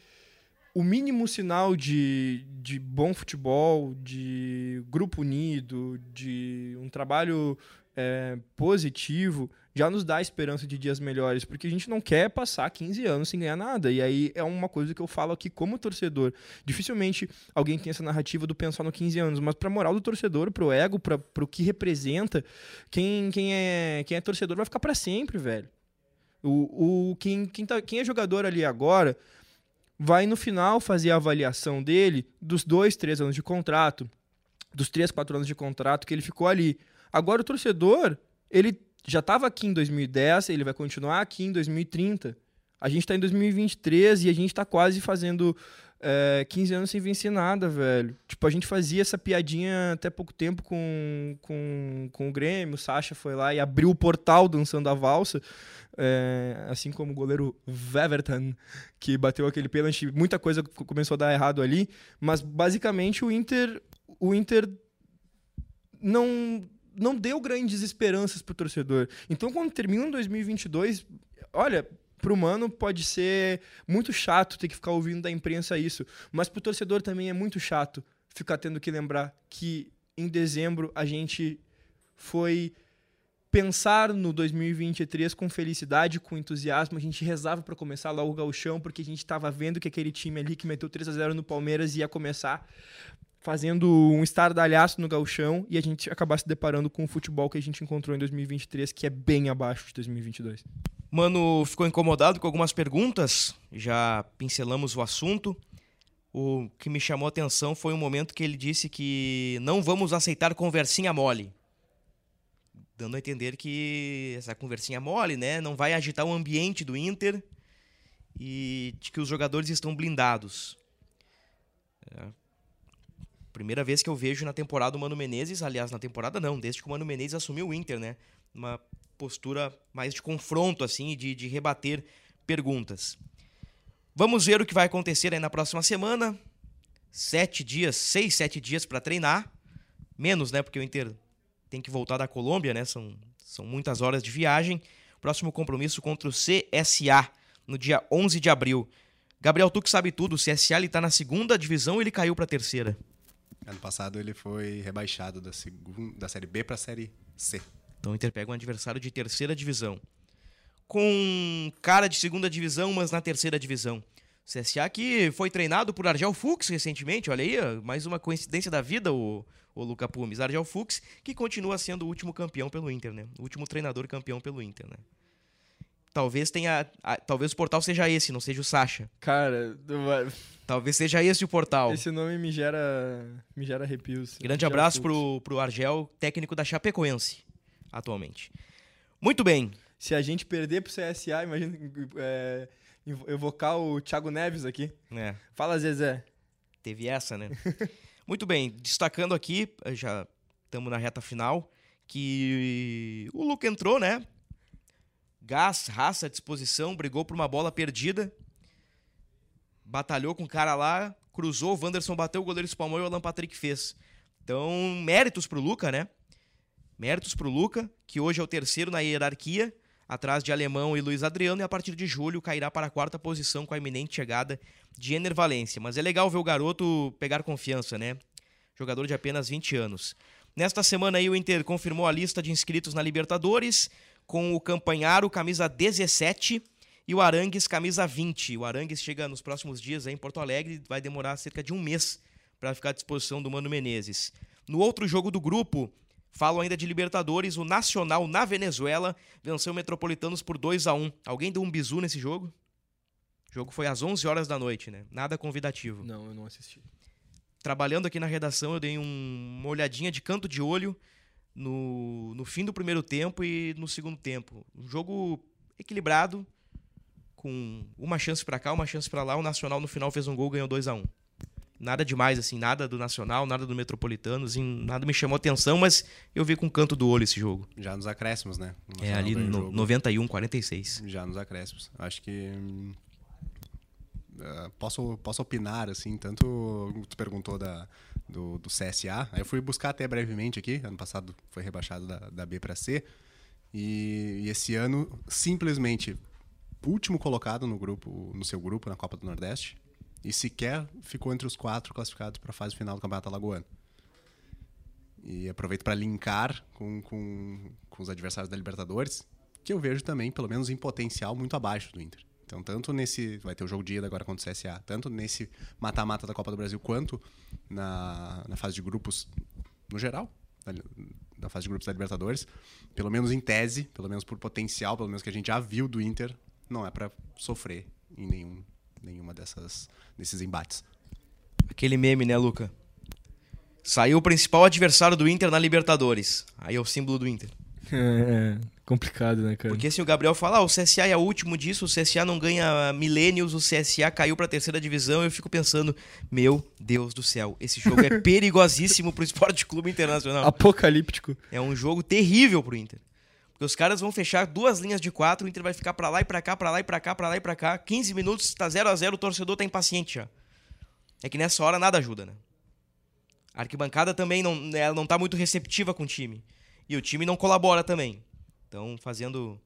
o mínimo sinal de, de bom futebol, de grupo unido, de um trabalho é, positivo, já nos dá esperança de dias melhores, porque a gente não quer passar 15 anos sem ganhar nada. E aí é uma coisa que eu falo aqui como torcedor. Dificilmente alguém tem essa narrativa do pensar no 15 anos, mas pra moral do torcedor, pro ego, pra, pro que representa, quem, quem, é, quem é torcedor vai ficar para sempre, velho. O, o, quem, quem, tá, quem é jogador ali agora vai no final fazer a avaliação dele dos dois, três anos de contrato, dos três, quatro anos de contrato que ele ficou ali. Agora o torcedor, ele já estava aqui em 2010, ele vai continuar aqui em 2030. A gente está em 2023 e a gente está quase fazendo é, 15 anos sem vencer nada, velho. Tipo, a gente fazia essa piadinha até pouco tempo com, com, com o Grêmio. O Sacha foi lá e abriu o portal dançando a valsa. É, assim como o goleiro Weverton, que bateu aquele pênalti. Muita coisa co- começou a dar errado ali. Mas, basicamente, o Inter... O Inter não não deu grandes esperanças pro torcedor. Então, quando termina 2022, olha, pro mano pode ser muito chato ter que ficar ouvindo da imprensa isso, mas pro torcedor também é muito chato ficar tendo que lembrar que em dezembro a gente foi pensar no 2023 com felicidade, com entusiasmo. A gente rezava para começar logo o gauchão, porque a gente estava vendo que aquele time ali que meteu 3 a 0 no Palmeiras ia começar fazendo um estardalhaço no gauchão e a gente acabar se deparando com o futebol que a gente encontrou em 2023, que é bem abaixo de 2022. Mano, ficou incomodado com algumas perguntas, já pincelamos o assunto. O que me chamou a atenção foi um momento que ele disse que não vamos aceitar conversinha mole. Dando a entender que essa conversinha mole, né, não vai agitar o ambiente do Inter e de que os jogadores estão blindados. É. Primeira vez que eu vejo na temporada o Mano Menezes, aliás, na temporada não, desde que o Mano Menezes assumiu o Inter, né? Uma postura mais de confronto, assim, de, de rebater perguntas. Vamos ver o que vai acontecer aí na próxima semana. Sete dias, seis, sete dias para treinar. Menos, né? Porque o Inter tem que voltar da Colômbia, né? São, são muitas horas de viagem. Próximo compromisso contra o CSA, no dia 11 de abril. Gabriel, tu que sabe tudo, o CSA ele tá na segunda divisão ou ele caiu para a terceira? Ano passado ele foi rebaixado da, segunda, da Série B para a Série C. Então o Inter pega um adversário de terceira divisão. Com cara de segunda divisão, mas na terceira divisão. CSA que foi treinado por Argel Fux recentemente, olha aí, mais uma coincidência da vida, o, o Luca Pumes. Argel Fux, que continua sendo o último campeão pelo Inter, né? O último treinador campeão pelo Inter, né? Talvez tenha. A, talvez o portal seja esse, não seja o Sacha. Cara, talvez seja esse o portal. Esse nome me gera. me gera arrepios. Grande abraço pro, pro Argel, técnico da Chapecoense, atualmente. Muito bem. Se a gente perder pro CSA, imagina. É, evocar o Thiago Neves aqui. É. Fala, Zezé. Teve essa, né? Muito bem, destacando aqui, já estamos na reta final, que o Luca entrou, né? Gás, raça, disposição, brigou por uma bola perdida, batalhou com o cara lá, cruzou, o Wanderson bateu, o goleiro espalmou e o Alan Patrick fez. Então, méritos pro Luca, né? Méritos pro Luca, que hoje é o terceiro na hierarquia, atrás de Alemão e Luiz Adriano, e a partir de julho cairá para a quarta posição com a iminente chegada de Ener Valência. Mas é legal ver o garoto pegar confiança, né? Jogador de apenas 20 anos. Nesta semana aí o Inter confirmou a lista de inscritos na Libertadores, com o Campanharo, camisa 17, e o Arangues, camisa 20. O Arangues chega nos próximos dias aí em Porto Alegre, vai demorar cerca de um mês para ficar à disposição do Mano Menezes. No outro jogo do grupo, Falo ainda de Libertadores, o Nacional na Venezuela venceu o Metropolitanos por 2 a 1 Alguém deu um bizu nesse jogo? O jogo foi às 11 horas da noite, né? Nada convidativo. Não, eu não assisti. Trabalhando aqui na redação, eu dei um, uma olhadinha de canto de olho no, no fim do primeiro tempo e no segundo tempo. Um jogo equilibrado, com uma chance para cá, uma chance para lá. O Nacional no final fez um gol, ganhou 2 a 1 Nada demais, assim, nada do Nacional, nada do Metropolitano, assim, nada me chamou atenção, mas eu vi com canto do olho esse jogo. Já nos acréscimos, né? É, ali no 91, 46. Já nos acréscimos. Acho que. Uh, posso, posso opinar, assim, tanto tu perguntou da, do, do CSA, aí eu fui buscar até brevemente aqui, ano passado foi rebaixado da, da B para C, e, e esse ano, simplesmente, último colocado no grupo, no seu grupo, na Copa do Nordeste, e sequer ficou entre os quatro classificados para a fase final do Campeonato Alagoano. E aproveito para linkar com, com, com os adversários da Libertadores, que eu vejo também, pelo menos em potencial, muito abaixo do Inter. Então, tanto nesse. Vai ter o jogo de ida agora contra o CSA, tanto nesse mata-mata da Copa do Brasil, quanto na, na fase de grupos no geral, na, na, fase de grupos da Libertadores, pelo menos em tese, pelo menos por potencial, pelo menos que a gente já viu do Inter, não é para sofrer em nenhum nenhuma dessas desses embates. Aquele meme, né, Luca? Saiu o principal adversário do Inter na Libertadores. Aí é o símbolo do Inter. É, é complicado, né, cara? Porque assim, o Gabriel fala, ah, o CSA é o último disso, o CSA não ganha milênios, o CSA caiu pra terceira divisão. Eu fico pensando, meu Deus do céu, esse jogo é perigosíssimo pro Esporte Clube Internacional. Apocalíptico. É um jogo terrível pro Inter. Porque os caras vão fechar duas linhas de quatro, o Inter vai ficar para lá e para cá, para lá e para cá, para lá e para cá. 15 minutos, tá 0 a 0 o torcedor tá impaciente já. É que nessa hora nada ajuda, né? A arquibancada também não, ela não tá muito receptiva com o time. E o time não colabora também. Então, fazendo.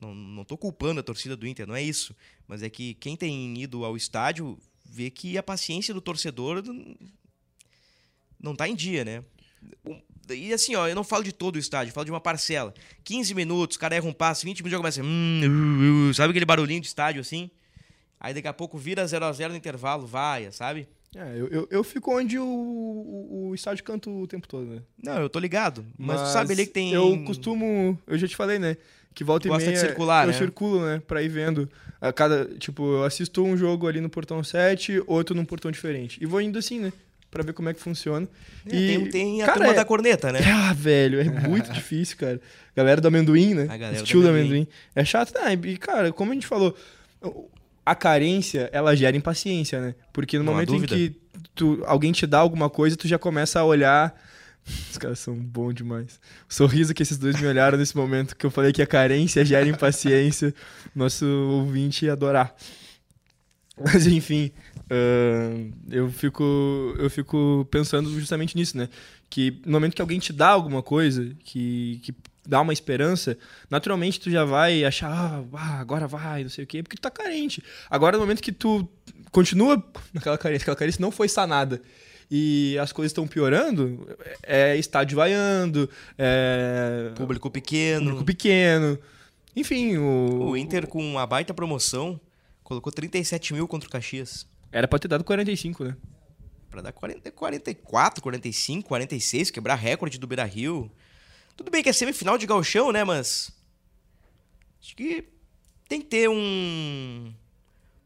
Não, não tô culpando a torcida do Inter, não é isso. Mas é que quem tem ido ao estádio vê que a paciência do torcedor não tá em dia, né? E assim, ó, eu não falo de todo o estádio, eu falo de uma parcela. 15 minutos, o cara erra um passe, 20 minutos já começa. Hum, uh, uh, sabe aquele barulhinho de estádio assim? Aí daqui a pouco vira 0 a 0 no intervalo, vai, sabe? É, eu, eu, eu fico onde o, o, o, estádio canta o tempo todo, né? Não, eu tô ligado. Mas, mas tu sabe ali que tem. Eu costumo. Eu já te falei, né? Que volta Gosta e meia. De circular, eu né? circulo, né? Pra ir vendo. A cada. Tipo, eu assisto um jogo ali no portão 7, outro num portão diferente. E vou indo assim, né? para ver como é que funciona. É, e tem, tem a cara, turma é... da corneta, né? Ah, velho, é muito difícil, cara. Galera do amendoim, né? A Estilo do amendoim. amendoim. É chato, né? E, cara, como a gente falou, a carência, ela gera impaciência, né? Porque no Não momento em que tu, alguém te dá alguma coisa, tu já começa a olhar. Os caras são bons demais. O sorriso que esses dois me olharam nesse momento que eu falei que a carência gera impaciência, nosso ouvinte ia adorar. Mas enfim, uh, eu, fico, eu fico pensando justamente nisso, né? Que no momento que alguém te dá alguma coisa, que, que dá uma esperança, naturalmente tu já vai achar, ah, agora vai, não sei o quê, porque tu tá carente. Agora, no momento que tu continua naquela carência, aquela carência não foi sanada e as coisas estão piorando, é estádio vaiando, é... Público pequeno. Público pequeno. Enfim, o... O Inter com uma baita promoção colocou 37 mil contra o Caxias. Era pra ter dado 45, né? Pra dar 40, 44, 45, 46, quebrar recorde do Beira-Rio. Tudo bem que é semifinal de galchão, né, mas... Acho que tem que ter um...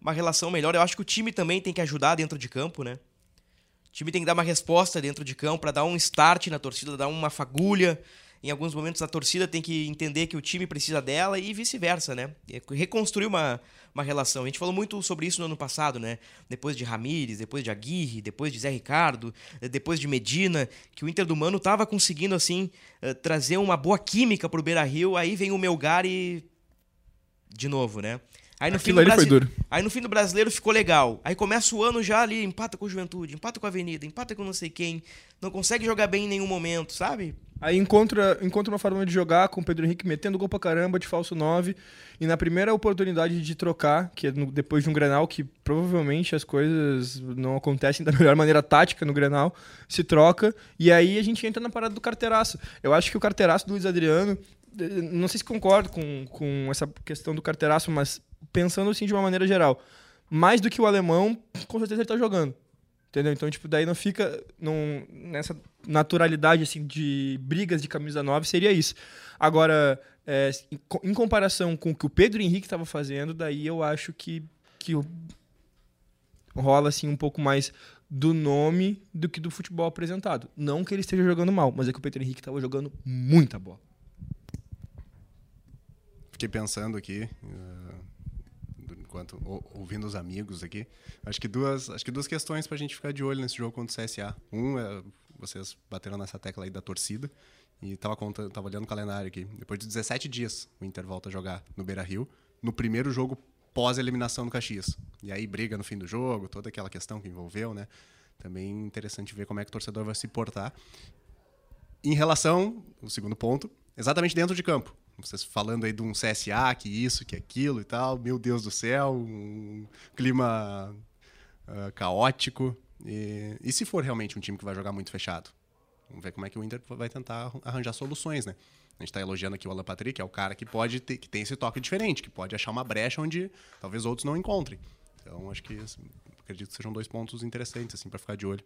Uma relação melhor. Eu acho que o time também tem que ajudar dentro de campo, né? O time tem que dar uma resposta dentro de campo para dar um start na torcida, dar uma fagulha. Em alguns momentos a torcida tem que entender que o time precisa dela e vice-versa, né? Reconstruir uma, uma relação. A gente falou muito sobre isso no ano passado, né? Depois de Ramires, depois de Aguirre, depois de Zé Ricardo, depois de Medina, que o Inter do Mano estava conseguindo, assim, eh, trazer uma boa química pro Beira-Rio. Aí vem o Melgar e... De novo, né? Aí no, fim do Brasi... Aí no fim do brasileiro ficou legal. Aí começa o ano já ali, empata com o Juventude, empata com a Avenida, empata com não sei quem. Não consegue jogar bem em nenhum momento, sabe? Aí encontra, encontra uma forma de jogar com o Pedro Henrique metendo gol pra caramba de falso 9. E na primeira oportunidade de trocar, que é no, depois de um Grenal, que provavelmente as coisas não acontecem da melhor maneira tática no Grenal, se troca. E aí a gente entra na parada do carteiraço. Eu acho que o carteiraço do Luiz Adriano. Eh, não sei se concordo com, com essa questão do carteiraço, mas pensando assim de uma maneira geral, mais do que o alemão, com certeza ele tá jogando. Entendeu? Então, tipo, daí não fica num, nessa naturalidade assim de brigas de camisa 9, seria isso. Agora, é, em comparação com o que o Pedro Henrique estava fazendo, daí eu acho que, que rola assim um pouco mais do nome do que do futebol apresentado. Não que ele esteja jogando mal, mas é que o Pedro Henrique estava jogando muita bola. Fiquei pensando aqui, uh, enquanto ouvindo os amigos aqui. Acho que duas, acho que duas questões para a gente ficar de olho nesse jogo contra o CSA. Um é vocês bateram nessa tecla aí da torcida e tava contando, tava olhando o calendário aqui. Depois de 17 dias, o Inter volta a jogar no Beira-Rio, no primeiro jogo pós eliminação do Caxias. E aí briga no fim do jogo, toda aquela questão que envolveu, né? Também interessante ver como é que o torcedor vai se portar. Em relação, o segundo ponto, exatamente dentro de campo vocês falando aí de um CSA, que isso, que aquilo e tal, meu Deus do céu, um clima uh, caótico. E, e, se for realmente um time que vai jogar muito fechado? Vamos ver como é que o Inter vai tentar arranjar soluções, né? A gente está elogiando aqui o Alan Patrick, é o cara que pode ter, que tem esse toque diferente, que pode achar uma brecha onde talvez outros não encontrem. Então, acho que assim, acredito que sejam dois pontos interessantes assim para ficar de olho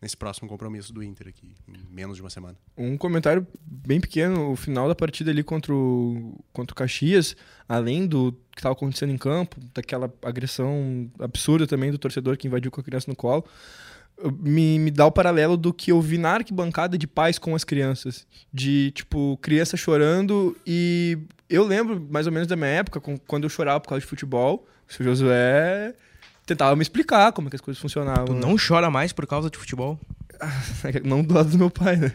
nesse próximo compromisso do Inter aqui, em menos de uma semana. Um comentário bem pequeno, o final da partida ali contra o, contra o Caxias, além do que estava acontecendo em campo, daquela agressão absurda também do torcedor que invadiu com a criança no colo, me, me dá o paralelo do que eu vi na arquibancada de pais com as crianças. De, tipo, criança chorando e eu lembro mais ou menos da minha época, quando eu chorava por causa de futebol, o Josué tentava me explicar como é que as coisas funcionavam. Tu né? não chora mais por causa de futebol? não do lado do meu pai, né?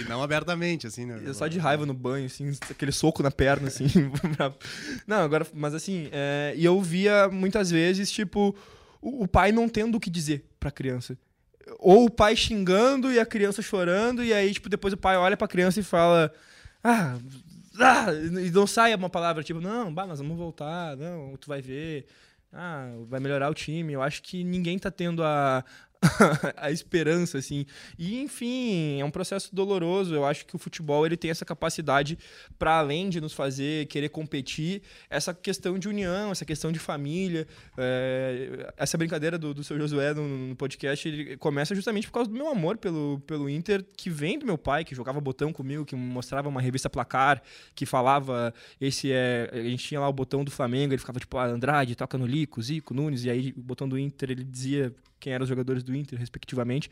e não abertamente, assim, né? só de raiva no banho, assim, aquele soco na perna, assim. não, agora, mas assim, é, e eu via muitas vezes, tipo, o, o pai não tendo o que dizer pra criança. Ou o pai xingando e a criança chorando, e aí, tipo, depois o pai olha pra criança e fala: Ah, ah, e não sai uma palavra tipo, não, bah, nós vamos voltar, não, tu vai ver, ah, vai melhorar o time. Eu acho que ninguém tá tendo a, a esperança, assim. E, enfim, é um processo doloroso. Eu acho que o futebol ele tem essa capacidade, para além de nos fazer querer competir, essa questão de união, essa questão de família. É, essa brincadeira do, do seu Josué no, no, podcast começa justamente por causa do meu amor pelo, pelo Inter, que vem do meu pai, que jogava botão comigo, que mostrava uma revista placar, que falava. Esse é. A gente tinha lá o botão do Flamengo, ele ficava tipo, ah, Andrade, toca no Lico, Zico, Nunes, e aí o botão do Inter ele dizia quem eram os jogadores do Inter, respectivamente.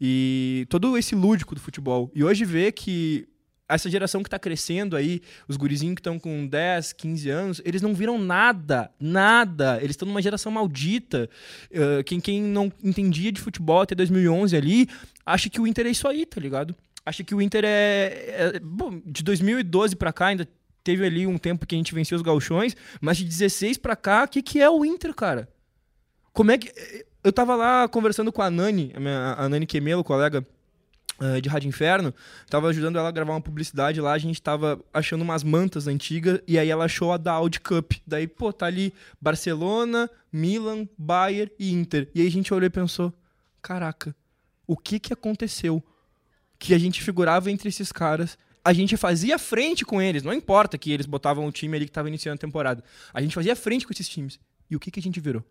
E todo esse lúdico do futebol. E hoje ver que essa geração que tá crescendo aí, os gurizinhos que estão com 10, 15 anos, eles não viram nada, nada. Eles estão numa geração maldita. Uh, quem, quem não entendia de futebol até 2011 ali, acha que o Inter é isso aí, tá ligado? Acha que o Inter é. é bom, de 2012 para cá ainda teve ali um tempo que a gente venceu os galchões, mas de 16 para cá, o que, que é o Inter, cara? Como é que. Eu tava lá conversando com a Nani, a, minha, a Nani Quemelo, colega uh, de Rádio Inferno, tava ajudando ela a gravar uma publicidade lá, a gente tava achando umas mantas antigas, e aí ela achou a da Audi Cup. Daí, pô, tá ali Barcelona, Milan, Bayern e Inter. E aí a gente olhou e pensou: caraca, o que que aconteceu? Que a gente figurava entre esses caras a gente fazia frente com eles. Não importa que eles botavam o time ali que estava iniciando a temporada. A gente fazia frente com esses times. E o que, que a gente virou?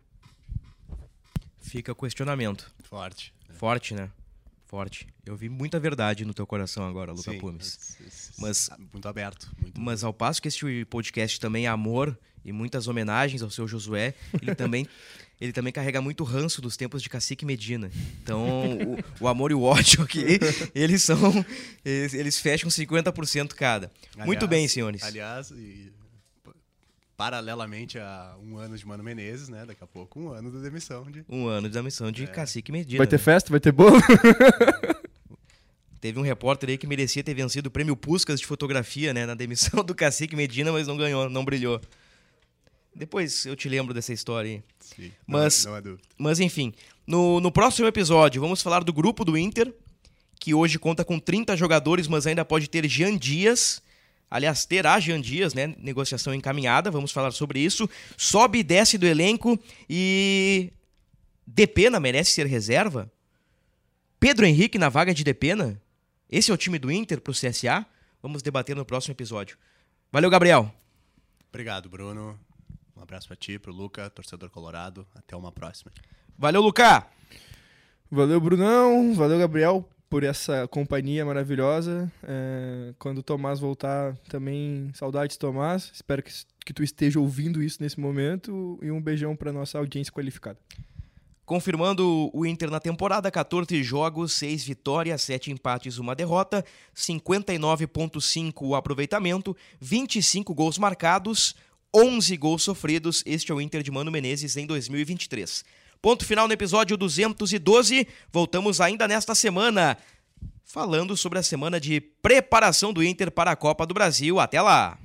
Fica o questionamento. Forte. Forte, né? Forte. Eu vi muita verdade no teu coração agora, Luca Sim, Pumes. mas- Mas, Muito aberto. Muito mas ao passo que este podcast também é amor e muitas homenagens ao seu Josué, ele também, ele também carrega muito ranço dos tempos de Cacique Medina. Então, o, o amor e o ódio aqui, eles são. Eles, eles fecham 50% cada. muito Aliás- bem, senhores. Aliás, e, paralelamente a um ano de Mano Menezes, né? Daqui a pouco um ano da demissão de. Um ano da missão de Cacique Medina. Vai ter né? festa? Vai ter bolo? Teve um repórter aí que merecia ter vencido o prêmio Puscas de fotografia, né? Na demissão do Cacique Medina, mas não ganhou, não brilhou. Depois eu te lembro dessa história aí. Sim, Mas- Não, não é dúvida. Mas enfim, no, no próximo episódio vamos falar do grupo do Inter, que hoje conta com 30 jogadores, mas ainda pode ter Jean Dias. Aliás, terá Jean Dias, né? Negociação encaminhada, vamos falar sobre isso. Sobe e desce do elenco e. Depena merece ser reserva? Pedro Henrique na vaga de Depena? Esse é o time do Inter pro CSA? Vamos debater no próximo episódio. Valeu, Gabriel. Obrigado, Bruno. Um abraço pra ti, pro Luca, torcedor colorado. Até uma próxima. Valeu, Lucas. Valeu, Brunão. Valeu, Gabriel, por essa companhia maravilhosa. É, quando o Tomás voltar, também saudades, Tomás. Espero que, que tu esteja ouvindo isso nesse momento. E um beijão para nossa audiência qualificada. Confirmando o Inter na temporada, 14 jogos, 6 vitórias, 7 empates, 1 derrota, 59,5 o aproveitamento, 25 gols marcados, 11 gols sofridos. Este é o Inter de Mano Menezes em 2023. Ponto final no episódio 212. Voltamos ainda nesta semana, falando sobre a semana de preparação do Inter para a Copa do Brasil. Até lá!